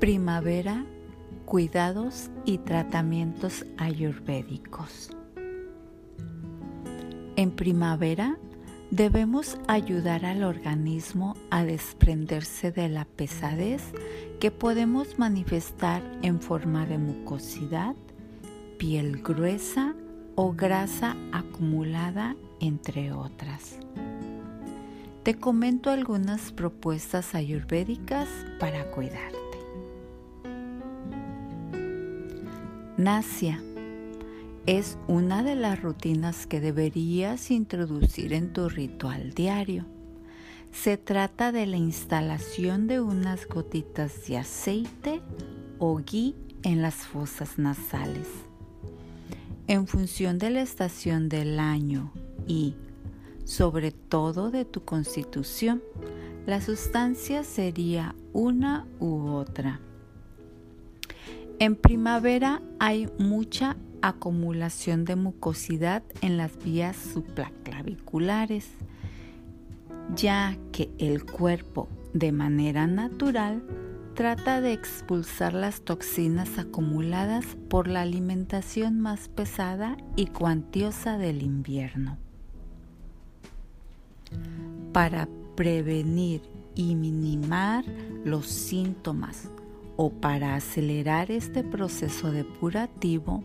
Primavera, cuidados y tratamientos ayurvédicos. En primavera debemos ayudar al organismo a desprenderse de la pesadez que podemos manifestar en forma de mucosidad, piel gruesa o grasa acumulada, entre otras. Te comento algunas propuestas ayurvédicas para cuidarte. Nasia es una de las rutinas que deberías introducir en tu ritual diario. Se trata de la instalación de unas gotitas de aceite o ghee en las fosas nasales. En función de la estación del año y sobre todo de tu constitución. La sustancia sería una u otra. En primavera hay mucha acumulación de mucosidad en las vías supraclaviculares, ya que el cuerpo de manera natural trata de expulsar las toxinas acumuladas por la alimentación más pesada y cuantiosa del invierno. Para prevenir y minimar los síntomas o para acelerar este proceso depurativo,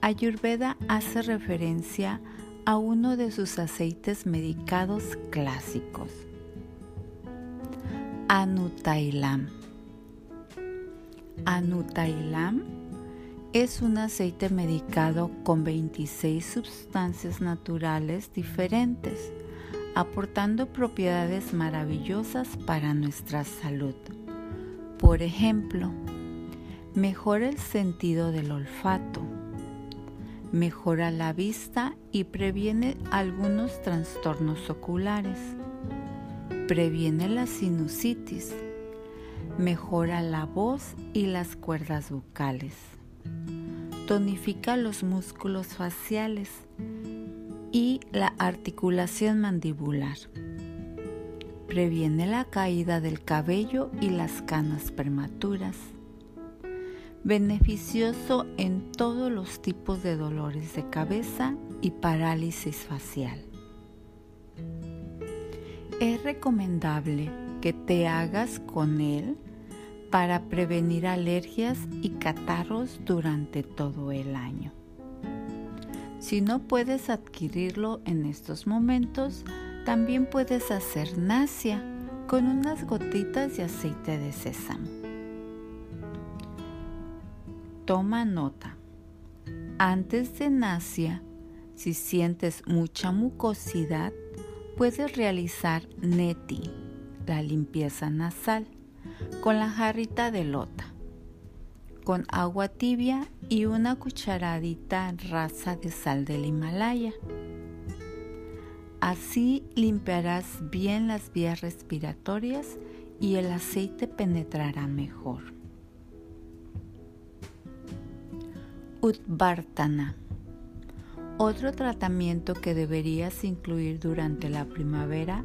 Ayurveda hace referencia a uno de sus aceites medicados clásicos, Anutailam. Anutailam es un aceite medicado con 26 sustancias naturales diferentes aportando propiedades maravillosas para nuestra salud. Por ejemplo, mejora el sentido del olfato, mejora la vista y previene algunos trastornos oculares, previene la sinusitis, mejora la voz y las cuerdas vocales, tonifica los músculos faciales, y la articulación mandibular. Previene la caída del cabello y las canas prematuras. Beneficioso en todos los tipos de dolores de cabeza y parálisis facial. Es recomendable que te hagas con él para prevenir alergias y catarros durante todo el año. Si no puedes adquirirlo en estos momentos, también puedes hacer nasia con unas gotitas de aceite de sésamo. Toma nota. Antes de nasia, si sientes mucha mucosidad, puedes realizar neti, la limpieza nasal, con la jarrita de lota con agua tibia y una cucharadita rasa de sal del Himalaya. Así limpiarás bien las vías respiratorias y el aceite penetrará mejor. Utvartana. Otro tratamiento que deberías incluir durante la primavera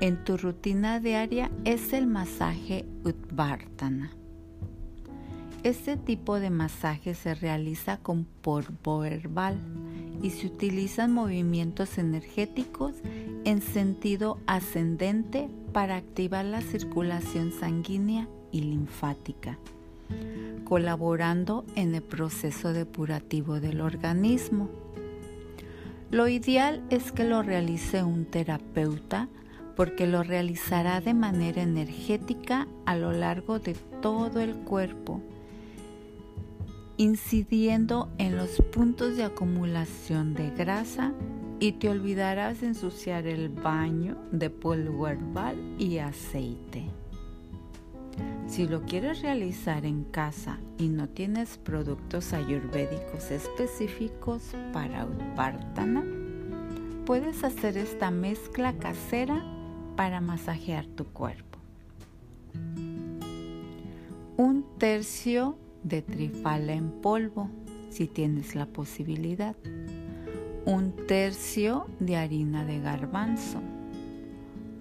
en tu rutina diaria es el masaje Utvartana. Este tipo de masaje se realiza con polvo herbal y se utilizan movimientos energéticos en sentido ascendente para activar la circulación sanguínea y linfática, colaborando en el proceso depurativo del organismo. Lo ideal es que lo realice un terapeuta porque lo realizará de manera energética a lo largo de todo el cuerpo incidiendo en los puntos de acumulación de grasa y te olvidarás de ensuciar el baño de polvo herbal y aceite. Si lo quieres realizar en casa y no tienes productos ayurvédicos específicos para Upártana, puedes hacer esta mezcla casera para masajear tu cuerpo. Un tercio de trifala en polvo, si tienes la posibilidad. Un tercio de harina de garbanzo.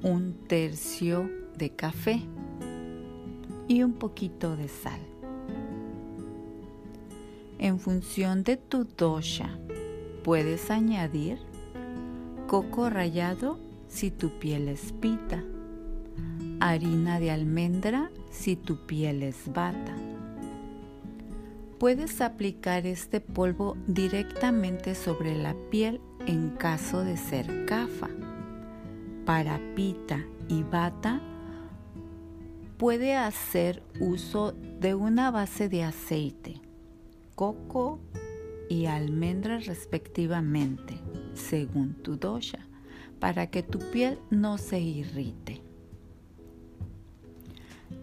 Un tercio de café. y un poquito de sal. En función de tu dosha, puedes añadir coco rallado si tu piel es pita, harina de almendra si tu piel es bata. Puedes aplicar este polvo directamente sobre la piel en caso de ser cafa. Para pita y bata, puede hacer uso de una base de aceite, coco y almendras respectivamente, según tu dosha, para que tu piel no se irrite.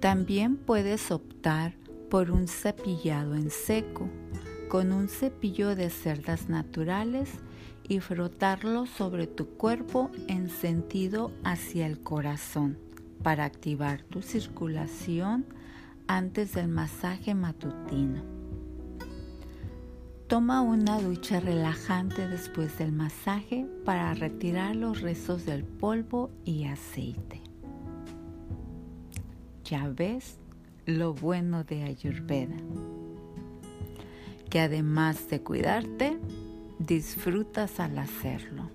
También puedes optar por un cepillado en seco con un cepillo de cerdas naturales y frotarlo sobre tu cuerpo en sentido hacia el corazón para activar tu circulación antes del masaje matutino. Toma una ducha relajante después del masaje para retirar los restos del polvo y aceite. Ya ves lo bueno de Ayurveda, que además de cuidarte, disfrutas al hacerlo.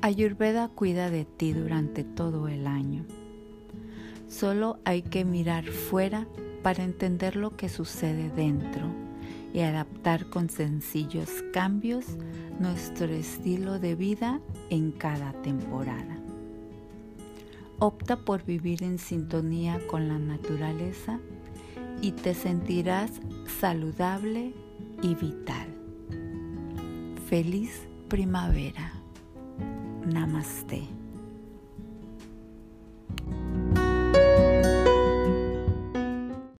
Ayurveda cuida de ti durante todo el año. Solo hay que mirar fuera para entender lo que sucede dentro y adaptar con sencillos cambios nuestro estilo de vida en cada temporada. Opta por vivir en sintonía con la naturaleza y te sentirás saludable y vital. Feliz primavera. Namaste.